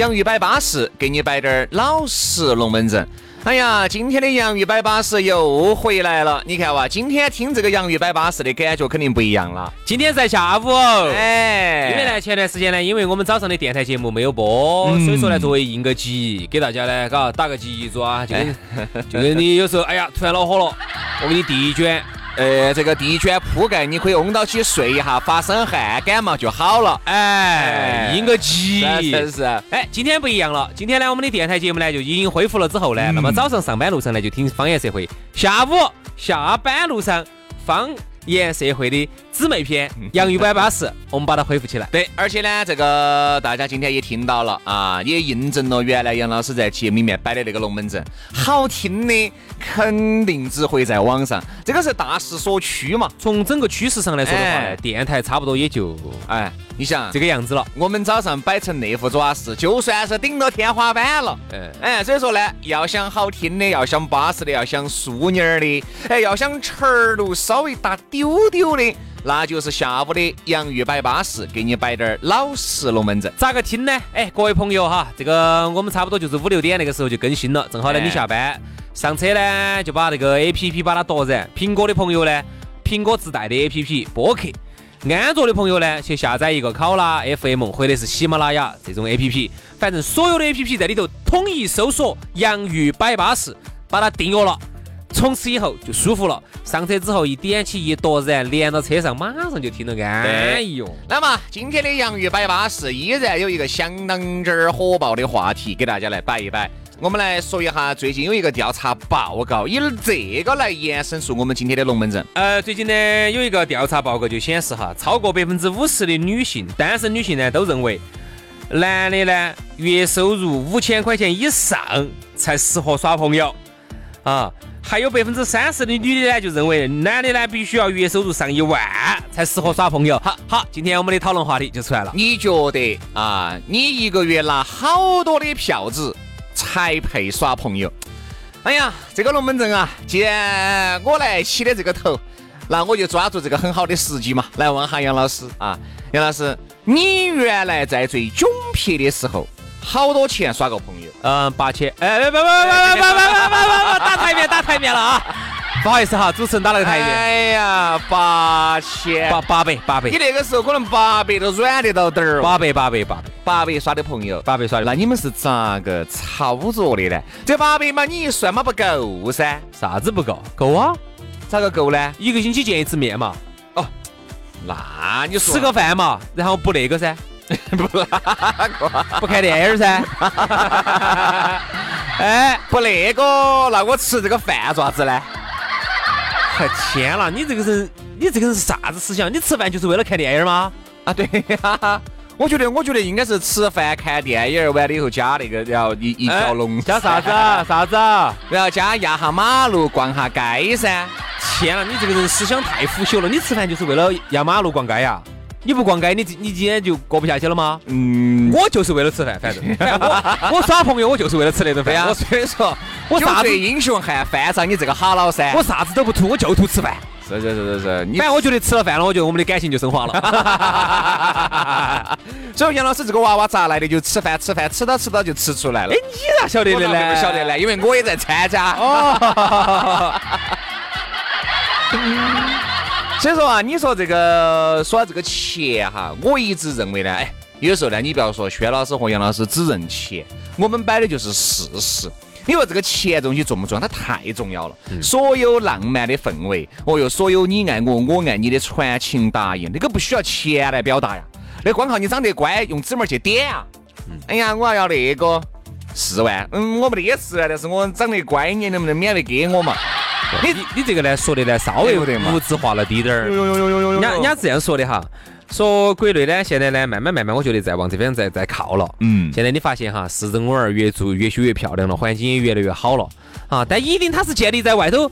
洋芋摆巴士，给你摆点儿老实龙门阵。哎呀，今天的洋芋摆巴士又回来了。你看哇，今天听这个洋芋摆巴士的感觉肯定不一样了。今天在下午，哎，因为呢，前段时间呢，因为我们早上的电台节目没有播，所以说呢，作为应个急，给大家呢，嘎打个急子啊，就跟就跟你有时候，哎呀，突然恼火了，我给你递一卷。呃，这个地卷铺盖，你可以拥到起睡一下，发生汗，感冒就好了。哎，应个急，是是。哎，今天不一样了，今天呢，我们的电台节目呢就已经恢复了之后呢，那么早上上班路上呢就听方言社会，下午下班路上方。言社会的姊妹篇，洋芋摆巴士，我们把它恢复起来。对，而且呢，这个大家今天也听到了啊，也印证了原来杨老师在节目里面摆的那个龙门阵，好听的肯定只会在网上，这个是大势所趋嘛。从整个趋势上来说的话，电台差不多也就哎，你想这个样子了。我们早上摆成那副爪式，就算是顶到天花板了。嗯，哎，所以说呢，要想好听的，要想巴适的，要想淑女儿的，哎，要想成儿稍微大。丢丢的，那就是下午的洋芋摆巴适，给你摆点老实龙门阵，咋个听呢？哎，各位朋友哈，这个我们差不多就是五六点那个时候就更新了，正好呢你下班上车呢，就把那个 A P P 把它夺燃。苹果的朋友呢，苹果自带的 A P P 播客；安卓的朋友呢，去下载一个考拉 F M 或者是喜马拉雅这种 A P P，反正所有的 A P P 在里头统一搜索“洋芋摆巴士”，把它订阅了。从此以后就舒服了，上车之后一点起一夺燃，连到车上马上就听得安逸哟。那么今天的洋芋摆巴士依然有一个相当之儿火爆的话题给大家来摆一摆。我们来说一下最近有一个调查报告，以这个来延伸出我们今天的龙门阵。呃，最近呢有一个调查报告就显示哈，超过百分之五十的女性，单身女性呢都认为，男的呢月收入五千块钱以上才适合耍朋友啊。还有百分之三十的女的呢，就认为男的呢必须要月收入上一万才适合耍朋友。好，好，今天我们的讨论话题就出来了。你觉得啊，你一个月拿好多的票子才配耍朋友？哎呀，这个龙门阵啊，既然我来起的这个头，那我就抓住这个很好的时机嘛，来问下杨老师啊，杨老师，你原来在最窘迫的时候，好多钱耍个朋友？嗯，八千，哎，不不不不不不不不不打台面打台面了啊！不好意思哈，主持人打了个台面。哎呀，八千，八八百八百。你那个时候可能八百都软得到点儿。八百八百八百，八百耍的朋友，八百耍的。那你们是咋个操作的呢？这八百嘛，你一算嘛不够噻。啥子不够？够啊？咋个够呢？一个星期见一次面嘛。哦，那你吃个饭嘛，然后不那个噻。不不看电影噻，哎，不那个，那我吃这个饭爪子呢？天啦，你这个人，你这个人是啥子思想？你吃饭就是为了看电影吗？啊，对呀，我觉得，我觉得应该是吃饭看电影完了以后加那个，然后一一条龙，加啥子？啥子？然后加压下马路，逛下街噻。天了，你这个人思想太腐朽了！你吃饭就是为了压马路、逛街呀？你不逛街，你你今天就过不下去了吗？嗯，我就是为了吃饭，反正 我我耍朋友，我就是为了吃那顿饭呀。所以说，我啥子英雄汉，犯上你这个哈老三，我啥子都不图，我就图吃饭。是是是是是，反正我觉得吃了饭了，我觉得我们的感情就升华了。所以杨老师这个娃娃咋来的？就吃饭吃饭，吃到吃到就吃出来了。哎，你咋晓得的呢？不晓得呢，因为我也在参加。哦。所以说啊，你说这个说这个钱哈，我一直认为呢，哎，有时候呢，你不要说薛老师和杨老师只认钱，我们摆的就是事实。你说这个钱东西重不重要？它太重要了。所有浪漫的氛围，哦哟，所有你爱我，我爱你的传情达意，那个不需要钱来表达呀。那光靠你长得乖，用指拇去点啊。哎呀，我要那个四万，嗯，我没得四万，但是我长得乖，你能不能免费给我嘛？你你这个呢说的呢稍微对不对嘛物质化了滴点儿。人家人家这样说的哈，说国内呢现在呢慢慢慢慢，我觉得在往这边在在靠了。嗯，现在你发现哈，市政公园越做越修越漂亮了，环境也越来越好了啊。但一定它是建立在外头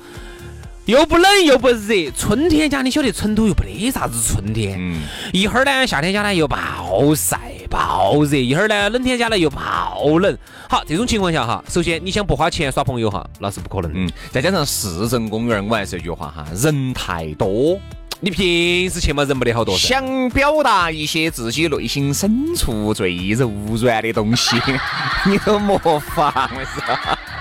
又不冷又不热，春天家你晓得成都又没得啥子春天，嗯，一会儿呢夏天家呢又暴晒暴热，一会儿呢冷天家呢又暴冷。好，这种情况下哈，首先你想不花钱耍朋友哈，那是不可能的。嗯，再加上市政公园，我还是一句话哈，人太多，你平时去嘛人没得好多。想表达一些自己内心深处最柔软的东西，你都没法？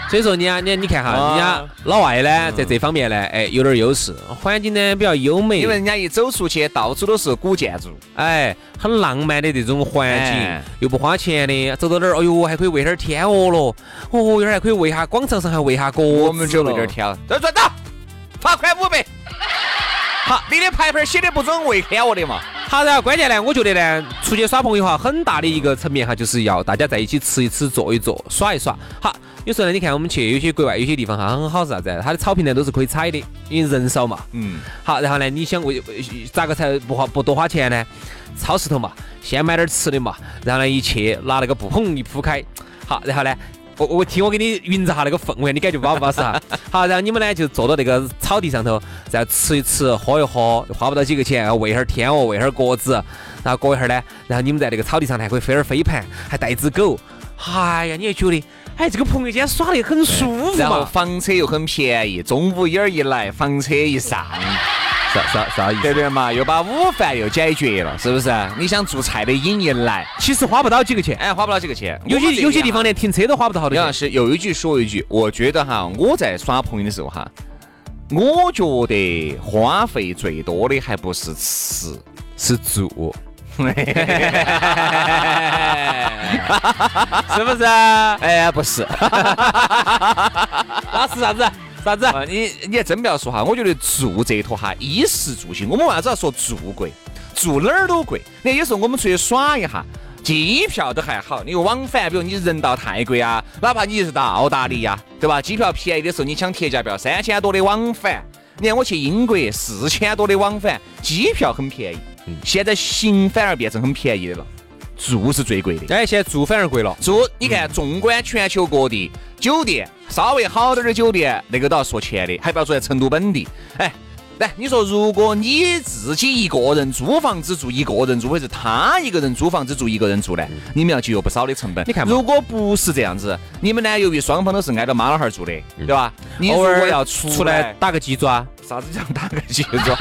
所以说，你啊，你你看哈，啊人家老外呢，在这方面呢，哎，有点优势，环境呢比较优美，因为人家一走出去，到处都是古建筑，哎，很浪漫的这种环境哎，又不花钱的，走到哪儿，哎呦，还可以喂点儿天鹅了，哦，一会儿还可以喂下广场上还喂下鸽子我们就了有点挑。走转到，罚款五百。好，你的牌牌写的不准喂天我的嘛？好，然后关键呢，我觉得呢，出去耍朋友哈，很大的一个层面哈，就是要大家在一起吃一吃，坐一坐，耍一耍。好，有时候呢，你看我们去有些国外有些地方哈，很好是啥子？它的草坪呢都是可以踩的，因为人少嘛。嗯，好，然后呢，你想为咋个才不花不多花钱呢？超市头嘛，先买点吃的嘛，然后呢一去拿那个布砰一铺开，好，然后呢。我我听我给你匀着下那个氛围，你感觉巴不巴适哈？好，然后你们呢就坐到那个草地上头，然后吃一吃，喝一喝，花不到几个钱，喂会儿天鹅，喂会儿鸽子，然后过一会儿呢，然后你们在那个草地上还可以飞点儿飞盘，还带只狗，哎呀，你也觉得，哎，这个朋友间耍得很舒服然后。房车又很便宜，中午一儿一来，房车一上，啥啥啥意思？对不对嘛？又把午饭又解决了，是不是？你想做菜的瘾一来，其实花不到几个钱，哎，花不到几个钱。有些有些地方连停车都花不到好多钱。杨老师有一句说一句，我觉得哈，我在耍朋友的时候哈，我觉得花费最多的还不是吃，是住，是不是？哎，不是。那是啥子？啥子？啊，你你还真不要说哈，我觉得住这一坨哈，衣食住行，我们为啥子要说住贵？住哪儿都贵。你看有时候我们出去耍一下，机票都还好，你往返，比如你人到泰国啊，哪怕你是到澳大利亚，对吧？机票便宜的时候，你抢特价票，三千多的往返。你看我去英国，四千多的往返，机票很便宜。现在行反而变成很便宜的了，住是最贵的。哎，现在住反而贵了。住，你看，纵观全球各地，酒店稍微好点儿的酒店，那个都要说钱的，还不要说在成都本地。哎，来，你说，如果你自己一个人租房子住一个人住，或者是他一个人租房子住一个人住呢，你们要节约不少的成本。你看如果不是这样子，你们呢，由于双方都是挨着妈老汉儿住的，对吧？你如偶尔果要出出来，来打个鸡爪，啥子叫打个鸡爪？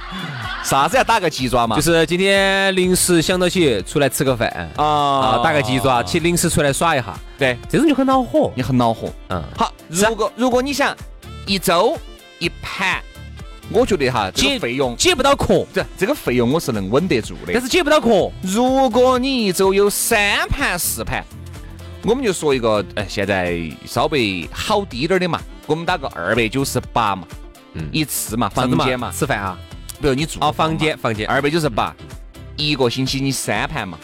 啥子要打个鸡爪嘛？就是今天临时想到起出来吃个饭啊啊，打个鸡爪，去临时出来耍一下，对，这种就很恼火。你很恼火。嗯，好，如果如果你想一周一盘，我觉得哈，这个费用，解不到壳，这这个费用我是能稳得住的。但是解不到壳。如果你一周有三盘四盘，我们就说一个，哎，现在稍微好低点儿的嘛，我们打个二百九十八嘛，嗯一次嘛房间嘛，吃饭啊？比如你住啊，房间房间。二百九十八，一个星期你三盘嘛，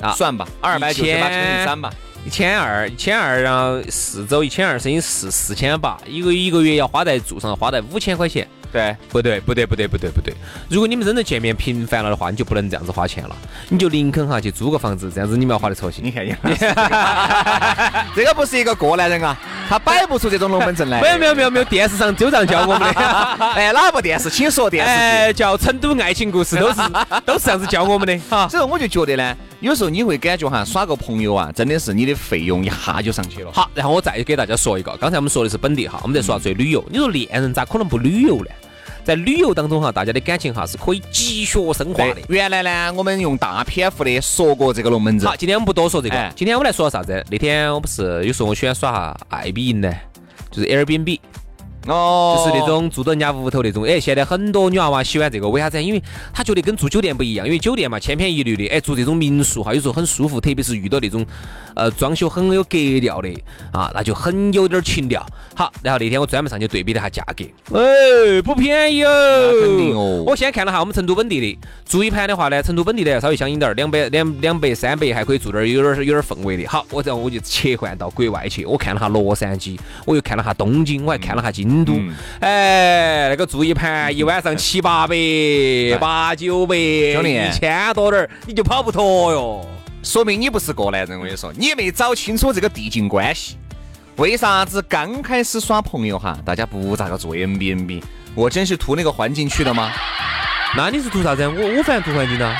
啊算吧，二百九十八乘以三吧，一千二，一千二，然后四周一千二乘以四，四千八，一个一个月要花在住上，花在五千块钱。对，不对，不对，不对，不对，不对。如果你们真的见面频繁了的话，你就不能这样子花钱了，你就宁肯哈去租个房子，这样子你们要花得操心。你看你，这个不是一个过来人啊，他摆不出这种龙门阵来。没有没有没有没有，电视上就这样教我们的。哎，哪部电视？请说电视。哎，叫《成都爱情故事》，都是 都是这样子教我们的哈。所以我就觉得呢，有时候你会感觉哈，耍个朋友啊，真的是你的费用一下就上去了。好，然后我再给大家说一个，刚才我们说的是本地哈，我们在说最旅游。你说恋人咋可能不旅游呢？在旅游当中哈，大家的感情哈是可以积雪升华的。，原来呢，我们用大篇幅的说过这个龙门阵好，。今天我们不多说这个哎，今天我们来说啥子？那天我不是有时候我喜欢耍哈爱彼迎呢，就是 Airbnb。哦，就是那种住到人家屋头那种。哎，现在很多女娃娃喜欢这个，为啥子？因为她觉得跟住酒店不一样，因为酒店嘛千篇一律的，哎，住这种民宿哈，有时候很舒服，特别是遇到那种呃装修很有格调的啊，那就很有点情调。好，然后那天我专门上去对比了下价格，哎，不便宜哦。肯定哦。我先看了下我们成都本地的，住一盘的话呢，成都本地的要稍微相应点儿，两百两两百三百还可以住点儿有点有点氛围的。好，我然后我就切换到国外去，我看了下洛杉矶，我又看了下东京，我还看了下京都。哎，那个住一盘一晚上七八百、八九百，一千多点儿，你就跑不脱哟。说明你不是过来人，我跟你说，你没找清楚这个递进关系。为啥子刚开始耍朋友哈，大家不咋个做 M B N B？我真是图那个环境去的吗？那你是图啥子？我我反正图环境呢。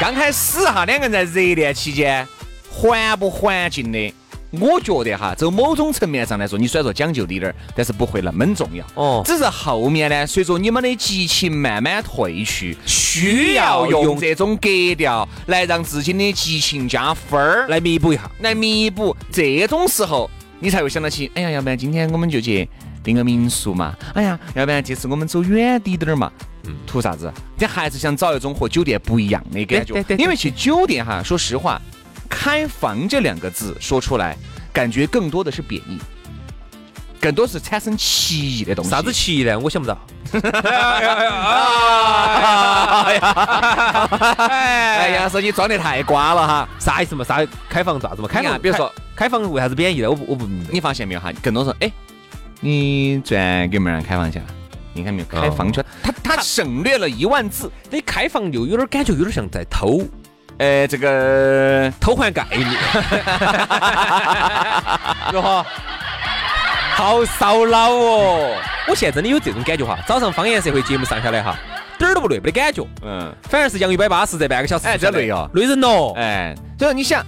刚开始哈，两个人在热恋期间，环不环境的？我觉得哈，从某种层面上来说，你虽然说讲究滴点儿，但是不会那么重要。哦，只是后面呢，随着你们的激情慢慢褪去，需要用这种格调来让自己的激情加分儿，来弥补一下，来弥补。这种时候，你才会想到起，哎呀，要不然今天我们就去订个民宿嘛？哎呀，要不然这次我们走远滴点儿嘛？嗯，图啥子？你还是想找一种和酒店不一样的感觉。因为去酒店哈，说实话。开房这两个字说出来，感觉更多的是贬义，更多是产生歧义的东西。啥子歧义呢？我想不到。哎呀，说你装得太瓜了哈！啥意思嘛？啥开房咋子嘛？开房，比如说开房为啥子贬义呢？我不我不明白。你发现没有哈？更多说，哎，你昨天给妹儿开房去了？你看没有？开房去，他他省略了一万字。你开房又有点感觉，有点像在偷。呃，这个偷换概念，如何？好烧脑哦！我现在真的有这种感觉哈。早上方言社会节目上下来哈，点儿都不累，没得感觉。嗯，反而是杨一百八十这半个小时，哎，真累哦，累人咯。哎，所以你想，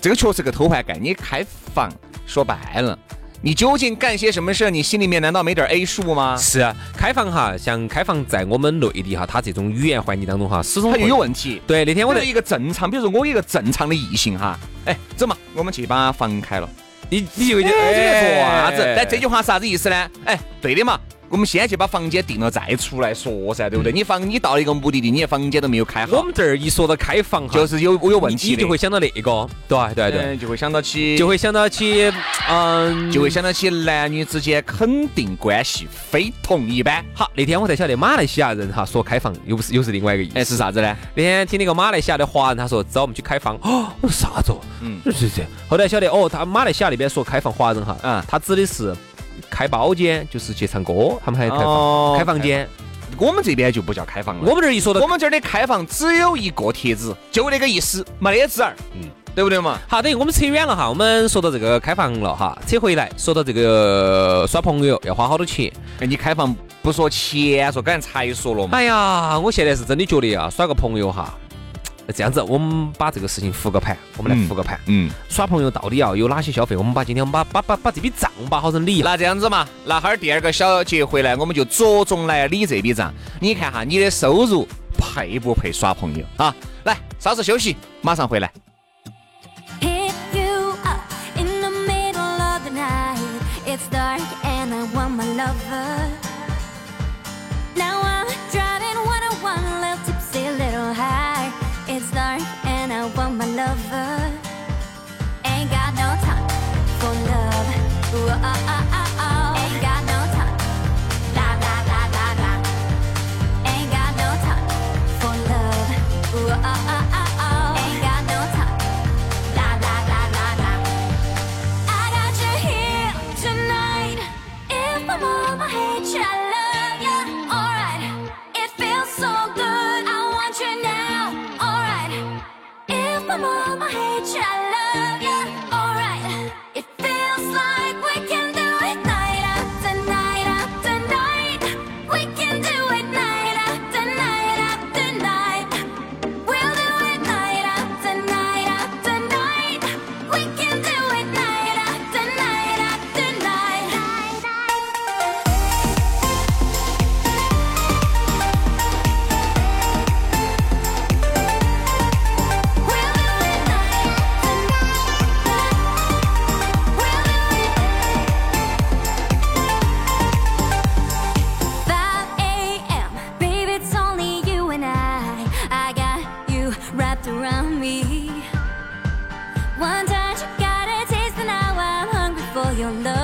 这个确实个偷换概念，开房说白了。你究竟干些什么事？你心里面难道没点 A 数吗？是啊，开放哈，像开放在我们内地哈，它这种语言环境当中哈，始终它就有问题。对，那天我在一个正常，比如说我一个正常的异性哈，哎，走嘛，我们去把房开了。你你就会觉得做啥子？但这句话是啥子意思呢？哎，对的嘛。我们先去把房间定了，再出来说噻，对不对？你房你到一个目的地，你房间都没有开好。我们这儿一说到开房，就是有我有问题你就会想到那个，对对对，就会想到起，就会想到起，嗯，就会想到起男女之间肯定关系非同一般。好，那天我才晓得马来西亚人哈说开房又不是又是另外一个意思，哎，是啥子呢？那天听那个马来西亚的华人他说找我们去开房，哦，我说啥子？嗯，是是。后来晓得哦，他马来西亚那边说开房华人哈，嗯，他指的是。开包间就是去唱歌，他们还开房开房间。我们这边就不叫开房了。我们这儿一说到我们这儿的开房，只有一个帖子，就那个意思，没得字儿。嗯，对不对嘛？好，等于我们扯远了哈。我们说到这个开房了哈，扯回来说到这个耍朋友要花好多钱。哎，你开房不说钱，说刚才才说了嘛。哎呀，我现在是真的觉得啊，耍个朋友哈。这样子，我们把这个事情复个盘，我们来复个盘。嗯，耍朋友到底要有哪些消费？我们把今天我们把把把把这笔账把好生理。那这样子嘛，那哈儿第二个小节回来，我们就着重来理这笔账。你看哈，你的收入配不配耍朋友啊？来，稍事休息，马上回来。lover. around me. One touch, you gotta taste, and now I'm hungry for your love.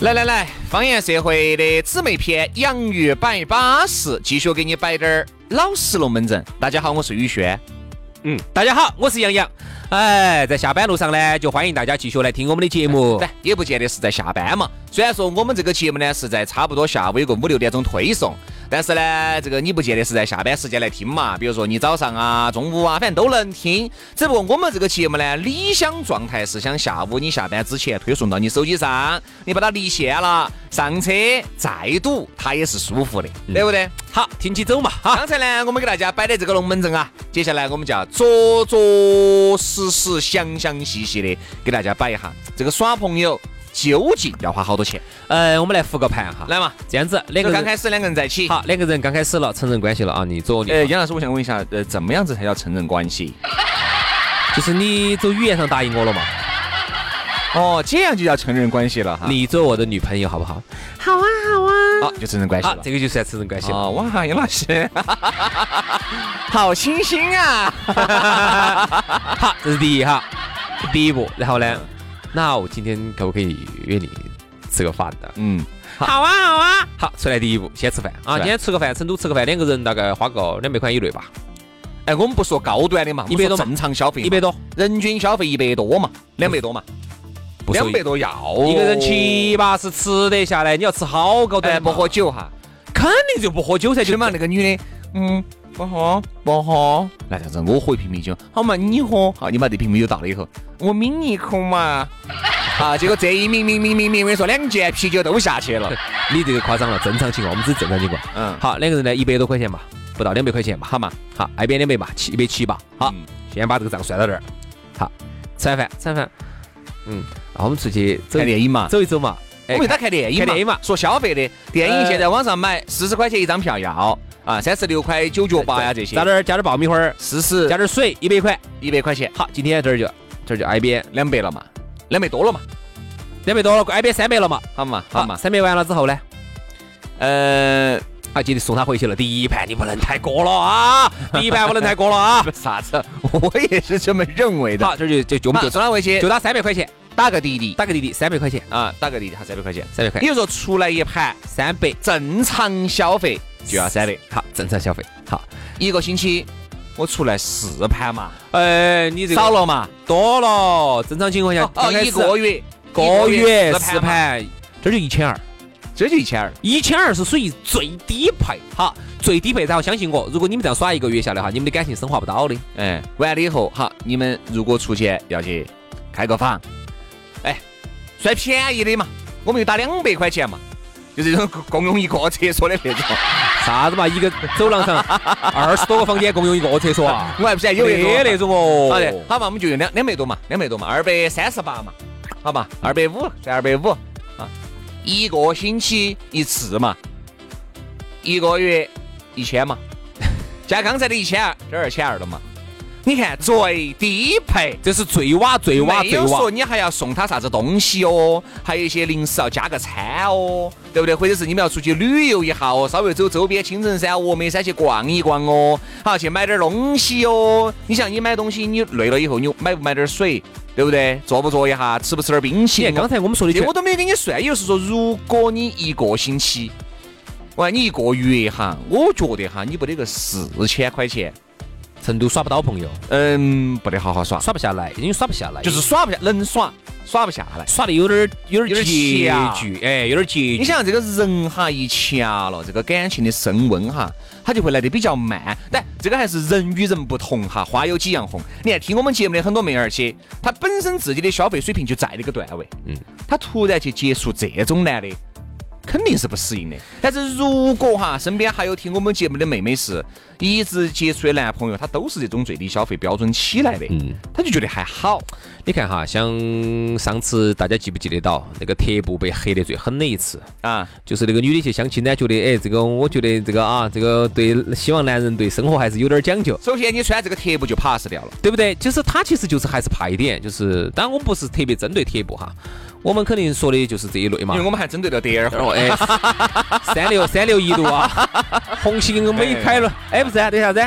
来来来，方言社会的姊妹篇《洋芋摆巴士》，继续给你摆点儿老实龙门阵。大家好，我是宇轩。嗯，大家好，我是杨洋。哎，在下班路上呢，就欢迎大家继续来听我们的节目。来，也不见得是在下班嘛。虽然说我们这个节目呢是在差不多下午有个五六点钟推送。但是呢，这个你不见得是在下班时间来听嘛，比如说你早上啊、中午啊，反正都能听。只不过我们这个节目呢，理想状态是想下午你下班之前推送到你手机上，你把它离线了，上车再堵，它也是舒服的，对不对？好，听起走嘛。哈，刚才呢，我们给大家摆的这个龙门阵啊，接下来我们就要着着实实、详详细细的给大家摆一下这个耍朋友。究竟要花好多钱？呃，我们来复个盘哈，来嘛，这样子，两个刚开始两个人在一起，好，两个人刚开始了，承认关系了啊，你左你。呃，杨老师，我想问一下，呃，怎么样子才叫承认关系？就是你走语言上答应我了嘛？哦，这样就叫承认关系了哈。你做我的女朋友好不好？好啊，好啊。好，就承认关系了。这个就算承认关系了。哇，杨老师，好清新啊！好，这是第一哈，第一步。然后呢，那我今天可不可以约你？吃个饭的，嗯，好。啊，好啊，好，出来第一步，先吃饭啊！今天吃个饭，成都吃个饭，两个人大概花个两百块以内吧。哎，我们不说高端的嘛，一百多正常消费，一百多，人均消费一百多嘛，两百多嘛，两百多要。一个人七八十吃得下来，你要吃好高端，不喝酒哈，肯定就不喝酒才就。嘛那个女的，嗯，不喝不喝，那这样子我喝一瓶啤酒，好嘛你喝，好你把这瓶啤酒倒了以后，我抿一口嘛。啊！结果这一抿抿抿抿抿，我跟你说，两件啤酒都下去了。你这个夸张了，正常情况，我们只是正常情况。嗯，好，两个人呢，一百多块钱吧，不到两百块钱吧，好嘛？好，挨边两百吧，七一百七吧。好，先把这个账算到这儿。好，吃完饭，吃完饭，嗯，然后我们出去看电影嘛，走一走嘛。我们给他看电影，看电影嘛。说消费的，电影现在网上买四十块钱一张票要啊，三十六块九角八呀这些。加点加点爆米花，四十，加点水，一百块，一百块钱。好，今天这儿就这儿就挨边两百了嘛，两百多了嘛。两百多了，挨边三百了嘛？好嘛，好嘛，三百完了之后呢？呃，啊，今天送他回去了。第一盘你不能太过了啊！第一盘不能太过了啊！啥子？我也是这么认为的。好，这就就就就送他回去，就打三百块钱，打个滴滴，打个滴滴，三百块钱啊，打个滴滴，哈，三百块钱，三百块。比如说出来一盘三百，正常消费就要三百。好，正常消费。好，一个星期我出来四盘嘛？哎，你这少了嘛？多了。正常情况下，哦，一个月。个月四盘，这就一千二，这就一千二，一千二是属于最低配。好，最低配，然后相信我，如果你们这样耍一个月下来哈，你们的感情升华不到的。哎，完了以后，好，你们如果出去要去开个房，哎，算便宜的嘛，我们就打两百块钱嘛，就这种共用一个厕所的那种。啥子嘛，一个走廊上 二十多个房间共用一个厕所啊？我还不是有那种哦。好的，好嘛，我们就用两两百多嘛，两百多嘛，二百三十八嘛。好嘛，二百五算二百五啊，一个星期一次嘛，一个月一千嘛，加刚才的一千二，这二千二了嘛。你看最低配，这是最瓦最瓦最瓦。说你还要送他啥子东西哦，还有一些零食要加个餐哦，对不对？或者是你们要出去旅游一下哦，稍微走周边青城山、峨眉山去逛一逛哦，好去买点东西哦。你像你买东西，你累了以后，你买不买点水？对不对？坐不坐一下，吃不吃点冰淇淋？刚才我们说的，这我都没给你算。也就是说，如果你一个星期，喂，你一个月哈，我觉得哈，你不得个四千块钱，成都耍不到朋友，嗯，不得好好耍，耍不下来，因为耍不下来，就是耍不下，能耍。耍不下来，耍的有点有点拮据，哎，有点拮据。你想这个人哈一掐了，这个感情的升温哈，他就会来的比较慢。但这个还是人与人不同哈，花有几样红。你看听我们节目的很多妹儿些，她本身自己的消费水平就在那个段位，嗯，她突然去接触这种男的，肯定是不适应的。但是如果哈身边还有听我们节目的妹妹是一直接触的男朋友，他都是这种最低消费标准起来的，嗯，他就觉得还好。你看哈，像上次大家记不记得到那个特步被黑得最狠的一次啊？就是那个女的去相亲呢，觉得哎，这个我觉得这个啊，这个对，希望男人对生活还是有点讲究。首先你穿这个特步就 pass 掉了，对不对？就是他其实就是还是怕一点，就是当然我不是特别针对特步哈。我们肯定说的就是这一类嘛，因为我们还针对到第二号，哎，三六三六一度啊，红星美凯伦，哎不是啊，对啥子？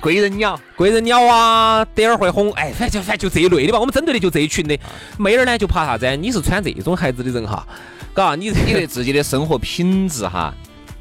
贵人鸟，贵人鸟啊，德尔惠红，哎，反正反正就这一类的吧。我们针对的就这一群的妹儿呢，就怕啥子？你是穿这种鞋子的人哈，嘎，你你对自己的生活品质哈。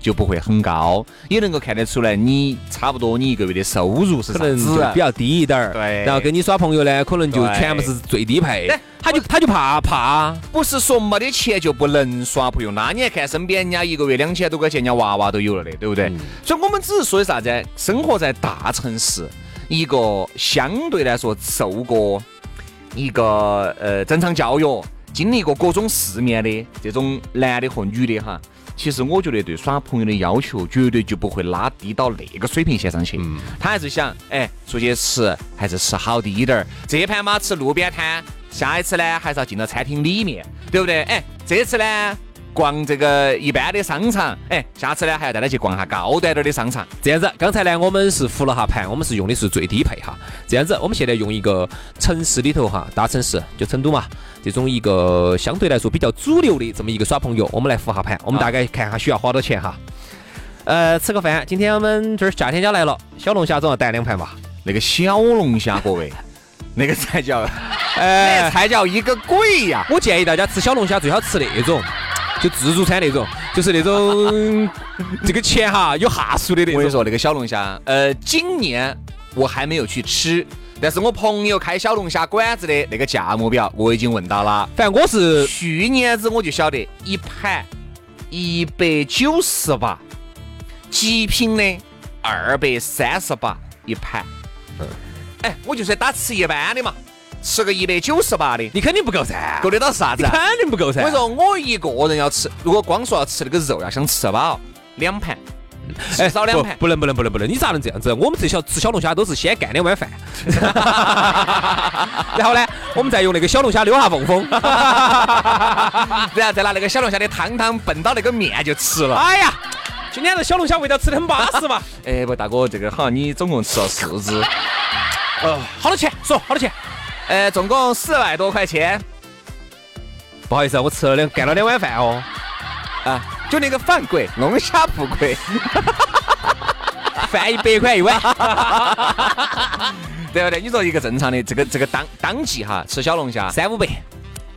就不会很高，也能够看得出来，你差不多你一个月的收入是啥子比较低一点儿。对，然后跟你耍朋友呢，可能就全部是最低配。他就他就怕怕，不是说没得钱就不能耍朋友，那你还看身边人家一个月两千多块钱，人家娃娃都有了的，对不对？所以我们只是说的啥子？生活在大城市，一个相对来说受过一个呃正常教育、经历过各种世面的这种男的和女的哈。其实我觉得对耍朋友的要求绝对就不会拉低到那个水平线上去。嗯，他还是想，哎，出去吃还是吃好滴点儿。这盘嘛吃路边摊，下一次呢还是要进到餐厅里面，对不对？哎，这次呢？逛这个一般的商场，哎，下次呢还要带他去逛下高端点的商场。这样子，刚才呢我们是复了下盘，我们是用的是最低配哈。这样子，我们现在用一个城市里头哈，大城市就成都嘛，这种一个相对来说比较主流的这么一个耍朋友，我们来复下盘，我们大概看下需要花多钱哈。呃，吃个饭，今天我们这儿夏天家来了，小龙虾总要带两盘吧？那个小龙虾各位，那个才叫，哎，才叫一个鬼呀！我建议大家吃小龙虾最好吃那种。就自助餐那种，就是那种 这个钱哈有哈数的那种。我跟你说，那个小龙虾，呃，今年我还没有去吃，但是我朋友开小龙虾馆子的那个价目表我已经问到了。反正我是去年子我就晓得一盘一百九十八，极品的二百三十八一盘。嗯，哎，我就算打吃一般的嘛。吃个一百九十八的，你肯定不够噻，够得到啥子？肯定不够噻。我说我一个人要吃，如果光说要吃那个肉，要想吃饱，两盘，至少两盘。不能不能不能不能，你咋能这样子？我们这小吃小龙虾都是先干两碗饭，然后呢，我们再用那个小龙虾溜下缝缝，然后再拿那个小龙虾的汤汤蹦到那个面就吃了。哎呀，今天这小龙虾味道吃的很巴适嘛。哎不，大哥，这个好像你总共吃了四只。呃，好多钱？说好多钱？呃，总共四百多块钱。不好意思啊，我吃了两干了两碗饭哦。啊，就那个饭贵，龙虾不贵。饭一百块一碗，对不对？你说一个正常的这个这个当当季哈，吃小龙虾三五百，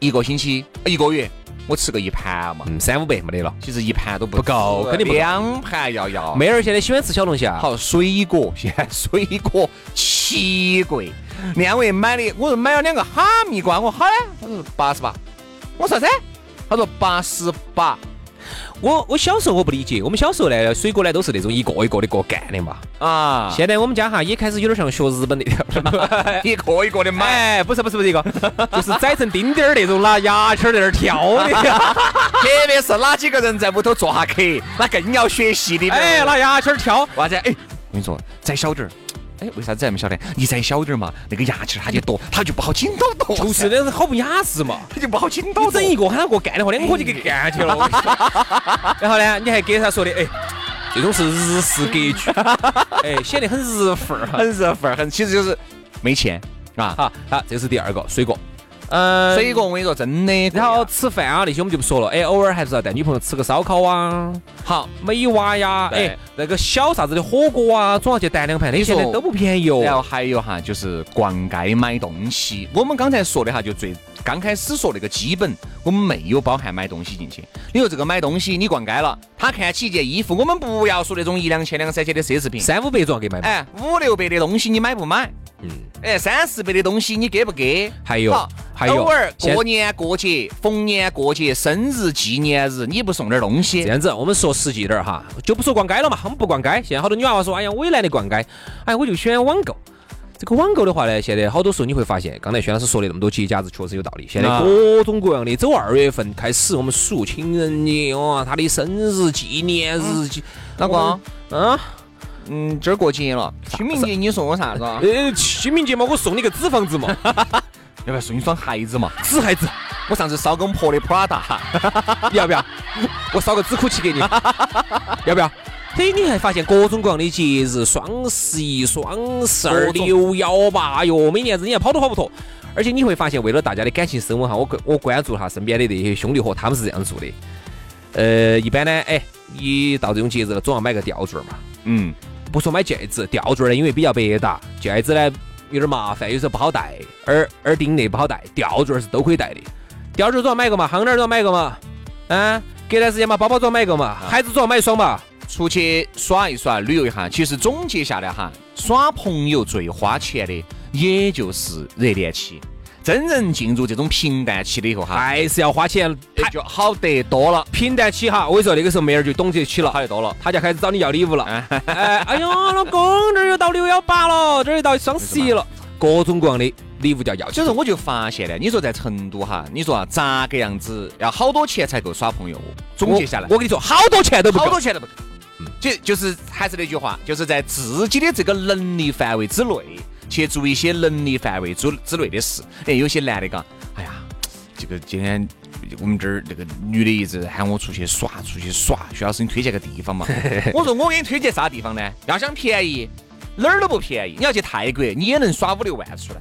一个星期一个月。我吃个一盘嘛，嗯，三五百没得了。其实一盘都不不够，肯定不两盘要要。妹儿现在喜欢吃小龙虾。好，水果现在水果奇贵。两位买的，我说买了两个哈密瓜，我好嘞，他说八十八。我说啥子？他说八十八。我我小时候我不理解，我们小时候呢，水果呢都是那种一个一个的过干的嘛。啊，现在我们家哈也开始有点像学日本那条，一个一个的买。不是不是不是一个，就是宰成丁丁儿那种，拿牙签在那儿挑的。特别是哪几个人在屋头做下客，那更要学习的。哎，拿牙签挑，啥子？哎，我跟你说，再小点儿。哎，为啥子还没晓得？你再小点儿嘛，那个牙签它就多，它就不好紧到剁。就是那是好不雅致嘛，它就不好紧到。整一个喊他给我干的话，两个就给干去了。然后呢，你还给他说的，哎，这种是日式格局，哎，显得很日范儿，很日范儿，很其实就是没钱啊。好，好，这是第二个水果。嗯，水果我跟你说真的，然后吃饭啊那些我们就不说了，哎，偶尔还是要带女朋友吃个烧烤啊，好美蛙呀，哎，那个小啥子的火锅啊，总要去带两盘，那些都不便宜哦。然后还有哈，就是逛街买东西，我们刚才说的哈，就最刚开始说那个基本，我们没有包含买东西进去。你说这个买东西，你逛街了，他看起一件衣服，我们不要说那种一两千、两三千的奢侈品，三五百总要给买。哎，五六百的东西你买不买？嗯，哎，三四百的东西你给不给？还有，还有，偶尔过年过节、逢年过节、生日纪念日，你不送点东西？这样子，我们说实际点儿哈，就不说逛街了嘛，我们不逛街。现在好多女娃娃说，哎呀，我也懒得逛街，哎，我就喜欢网购。这个网购的话呢，现在好多时候你会发现，刚才薛老师说的那么多节假日确实有道理。现在啊各种各样的，走二月份开始，我们数情人节哇，他的生日、纪念日、纪老公，嗯，嗯，今儿过节了，清明节你送我啥子啊？呃，清明节嘛，我送你个纸房子嘛，要不要送你双鞋子嘛？纸鞋子，我上次烧给我们婆的 Prada，你要不要？我烧个纸哭泣给你，要不要？所以你还发现各种各样的节日，双十一、双十二、六幺八，哟，每年子你还跑都跑不脱。而且你会发现，为了大家的感情升温哈，我关我关注哈身边的那些兄弟伙，他们是这样做的。呃，一般呢，哎，你到这种节日了，总要买个吊坠嘛。嗯，不说买戒指，吊坠呢，因为比较百搭，戒指呢有点麻烦，有时候不好戴，耳耳钉那不好戴，吊坠是都可以戴的。吊坠总要买个嘛，项链儿总要买个嘛，啊，隔段时间嘛，包包总要买个嘛，鞋子总要买一双嘛。出去耍一耍，旅游一下，其实总结下来哈，耍朋友最花钱的也就是热恋期。真正进入这种平淡期了以后哈，还是要花钱，那就好得多了，平淡期哈。我跟你说，那个时候妹儿就懂得起了，好得多了。她就开始找你要礼物了。哎，哎呦，老公，这儿又到六幺八了，这儿又到双十一了，各种各样的礼物就要要起所以说我就发现呢，你说在成都哈，你说啊咋个样子要好多钱才够耍朋友？总结下来我，我跟你说，好多钱都不够好多。钱都不够。就就是还是那句话，就是在自己的这个能力范围之内，去做一些能力范围之之内的事。哎，有些男的讲，哎呀，这个今天我们这儿那个女的一直喊我出去耍，出去耍，徐老师你推荐个地方嘛？我说我给你推荐啥地方呢？要想便宜，哪儿都不便宜。你要去泰国，你也能耍五六万出来，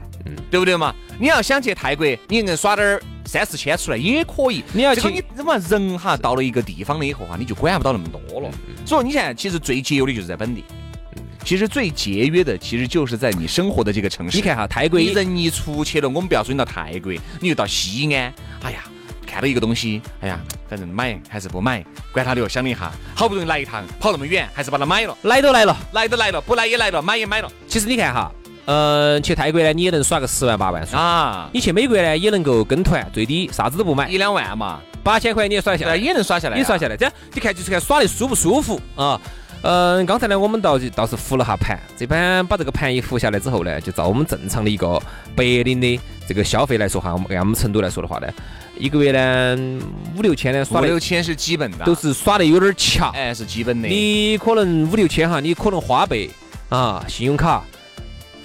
对不对嘛？你要想去泰国，你能耍点儿三四千出来也可以。你要去这个你怎么人哈到了一个地方了以后哈，你就管不到那么多了。所以你现在其实最节约的就是在本地。其实最节约的，其实就是在你生活的这个城市。你看哈，泰国人一出去了，我们不要说你到泰国，你就到西安，哎呀，看到一个东西，哎呀，反正买还是不买，管他的哟。想了一下，好不容易来一趟，跑那么远，还是把它买了。来都来了。来都来了，不来也来了，买也买了其实你看哈，嗯，去泰国呢，你也能耍个十万八万耍。啊，你去美国呢，也能够跟团，最低啥子都不买，一两万嘛，八千块你也耍下来呃，。也能耍下来啊，也耍下来，这样你看就是看耍的舒不舒服啊。嗯，刚才呢，我们倒倒是扶了下盘，这盘把这个盘一扶下来之后呢，就照我们正常的一个白领的这个消费来说哈，我们按我们成都来说的话呢，一个月呢五六千呢五耍五六千是基本的，都是耍的有点强。哎是基本的。你可能五六千哈，你可能花呗啊、信用卡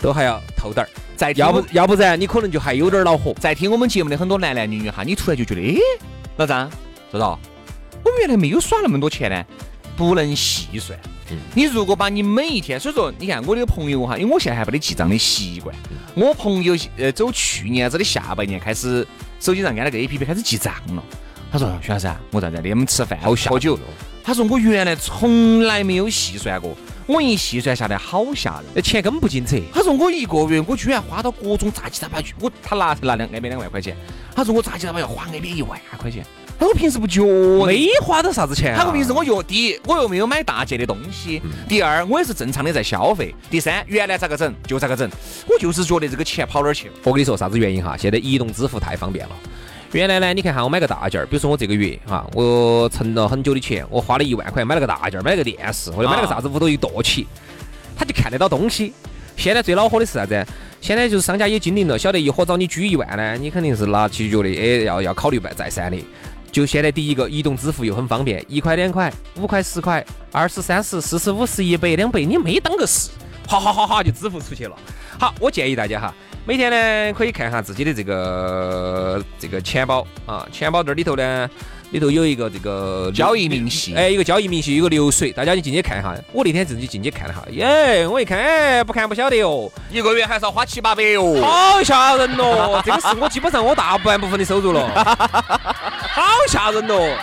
都还要透点儿，再要不要不然你可能就还有点儿恼火。在听我们节目的很多男男女女哈，你突然就觉得，哎，老张，周导，我们原来没有耍那么多钱呢，不能细算。你如果把你每一天，所以说，你看我的朋友哈，因为我现在还没得记账的习惯，我朋友呃走去年子的下半年开始，手机上安了个 A P P 开始记账了。他说：“徐老师啊，我在这里我们吃饭好吓喝酒。”他说：“我原来从来没有细算过，我一细算下来好吓人。”那钱根本不进扯，他说我一个月我居然花到各种杂七杂八去，我他拿拿两那边两万块钱，他说我杂七杂八要花那边一万块钱，他说我平时不觉得，没花到啥子钱、啊。他说平时我又第一我又没有买大件的东西，第二我也是正常的在消费，第三原来咋个整就咋个整，我就是觉得这个钱跑哪儿去了？我跟你说啥子原因哈？现在移动支付太方便了。原来呢，你看哈，我买个大件儿，比如说我这个月哈，我存了很久的钱，我花了一万块买了个大件儿，买了个电视，或者买了个啥子，屋头一剁起，他就看得到东西。现在最恼火的是啥子？现在就是商家也精灵了，晓得一伙找你举一万呢，你肯定是拿起觉得哎要要考虑再三的。就现在第一个移动支付又很方便，一块两块、五块十块、二十三十、四十五十、一百两百，你没当个事，哈哈哈哈就支付出去了。好，我建议大家哈，每天呢可以看一下自己的这个这个钱包啊，钱包这里头呢。里头有一个这个交易明细哎，一个交易明细，有一个流水，大家就进去看一下。我那天自己进去看了哈，耶，我一看，哎，不看不晓得哦，一个月还是要花七八百哟。好吓人哦！这个是我基本上我大半部分的收入了，好吓人哦！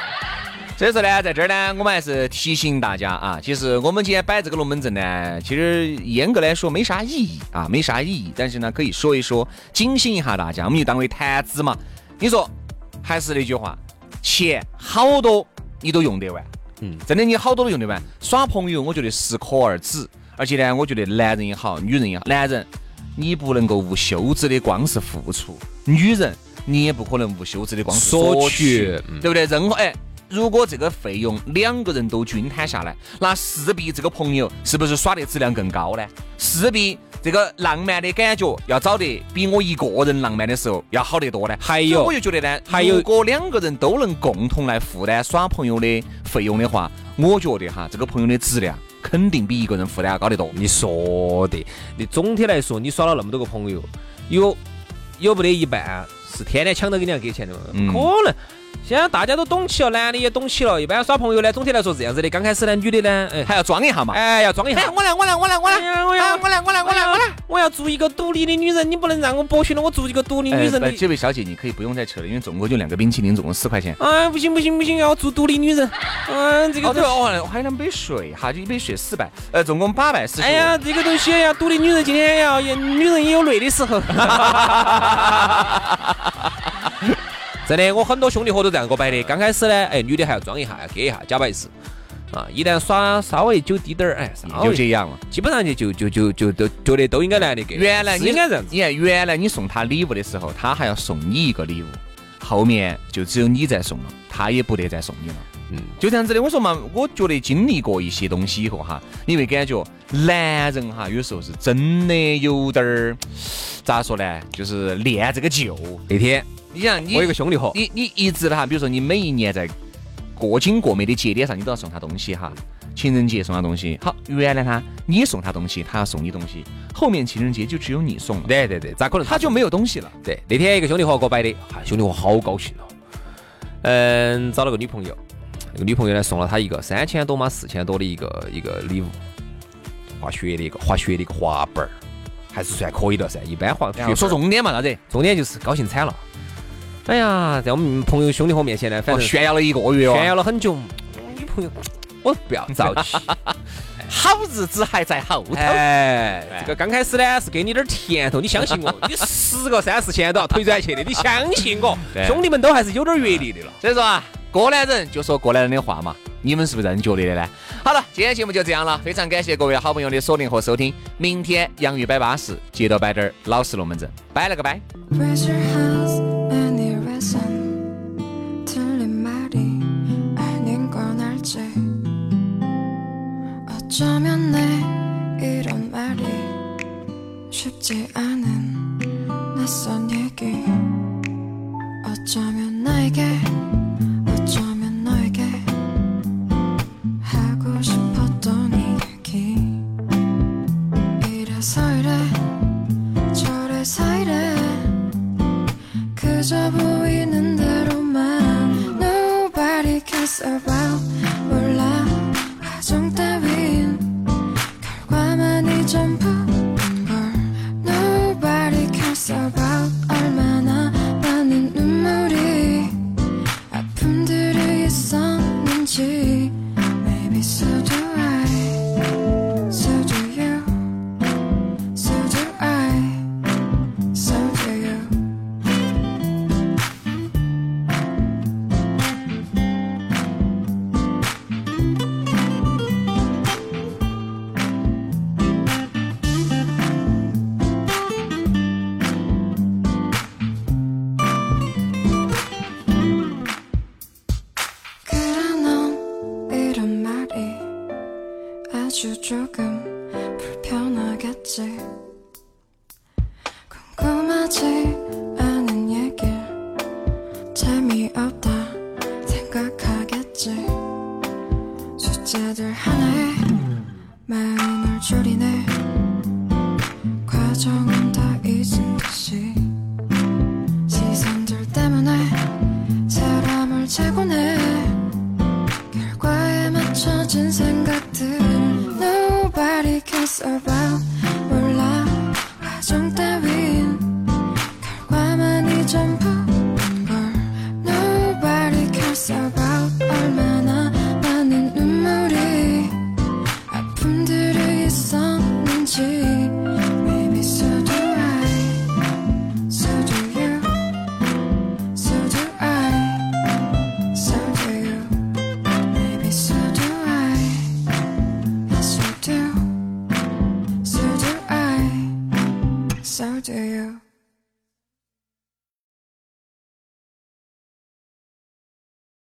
所以说呢，在这儿呢，我们还是提醒大家啊，其实我们今天摆这个龙门阵呢，其实严格来说没啥意义啊，没啥意义。但是呢，可以说一说，警醒一下大家，我们就当为谈资嘛。你说，还是那句话，钱好多你都用得完，嗯，真的你好多都用得完。耍朋友，我觉得适可而止。而且呢，我觉得男人也好，女人也好，男人你不能够无休止的光是付出，女人你也不可能无休止的光是索索取对不对？任何哎。如果这个费用两个人都均摊下来，那势必这个朋友是不是耍的质量更高呢？势必这个浪漫的感觉要找得比我一个人浪漫的时候要好得多呢？还有我就觉得呢，还有如果两个人都能共同来负担耍朋友的费用的话，我觉得哈，这个朋友的质量肯定比一个人负担要高得多。你说的，你总体来说，你耍了那么多个朋友，有有不得一半是天天抢着给你要给钱的嘛？嗯可能。现在大家都懂起了，男的也懂起了。一般耍朋友呢，总体来说是这样子的。刚开始呢，女的呢，哎，还要装一下嘛？哎，要装一下。哎我来，我来，我来，我来，我要啊我来，我来，我来，我来。我要做一个独立的女人，你不能让我剥削了我做一个独立女人的哎。这位小姐，你可以不用再扯了，因为总共就两个冰淇淋，总共四块钱。哎，不行不行不行，要做独立女人。嗯，这个哦，对。哦，还有两杯水，哈，就一杯水四百，呃，总共八百四十。哎呀，，这个东西要独立女人，今天要女人也有累的时候。真的，我很多兄弟伙都这样给我摆的。刚开始呢，哎，女的还要装一下，要给一下，假摆一次。啊，一旦耍稍微久滴点儿，哎，就这样了。基本上就就就就就都觉得都应该男的给。原来你应该这样子。你看，原来你送他礼物的时候，他还要送你一个礼物，后面就只有你在送了，他也不得再送你了。嗯，就这样子的。我说嘛，我觉得经历过一些东西以后哈，你会感觉男人哈有时候是真的有点儿咋说呢，就是恋这个旧。那天你想，你我有个兄弟伙，你你一直的哈，比如说你每一年在过紧过美的节点上，你都要送他东西哈。情人节送他东西，好，原来他你送他东西，他要送你东西，后面情人节就只有你送了，对对对，咋可能？他就没有东西了。对，那天一个兄弟伙给我摆的，哈兄弟伙好高兴哦。嗯，找了个女朋友，那个女朋友呢送了他一个三千多嘛四千多的一个一个礼物，滑雪的一个滑雪的一个滑板儿，还是算可以的噻。一般滑雪说重点嘛，啥子？重点就是高兴惨了。哎呀，在我们朋友兄弟伙面前呢，反哦，正炫耀了一个月哦，炫耀了很久。女朋友，我不要着急。好日子还在后头。哎，这个刚开始呢是给你点儿甜头，你相信我，你十个三四千都要腿转去的，你相信我，兄弟们都还是有点阅历的了。所以说啊，过来人就说过来人的话嘛，你们是不是这样觉得的呢？好了，今天节目就这样了，非常感谢各位好朋友的锁定和收听，明天洋芋摆巴士，接着摆点儿老实龙门阵，拜了个拜。 어쩌면 내 이런 말이 쉽지 않은 낯선 얘기. 어쩌면 나에게 어쩌면 another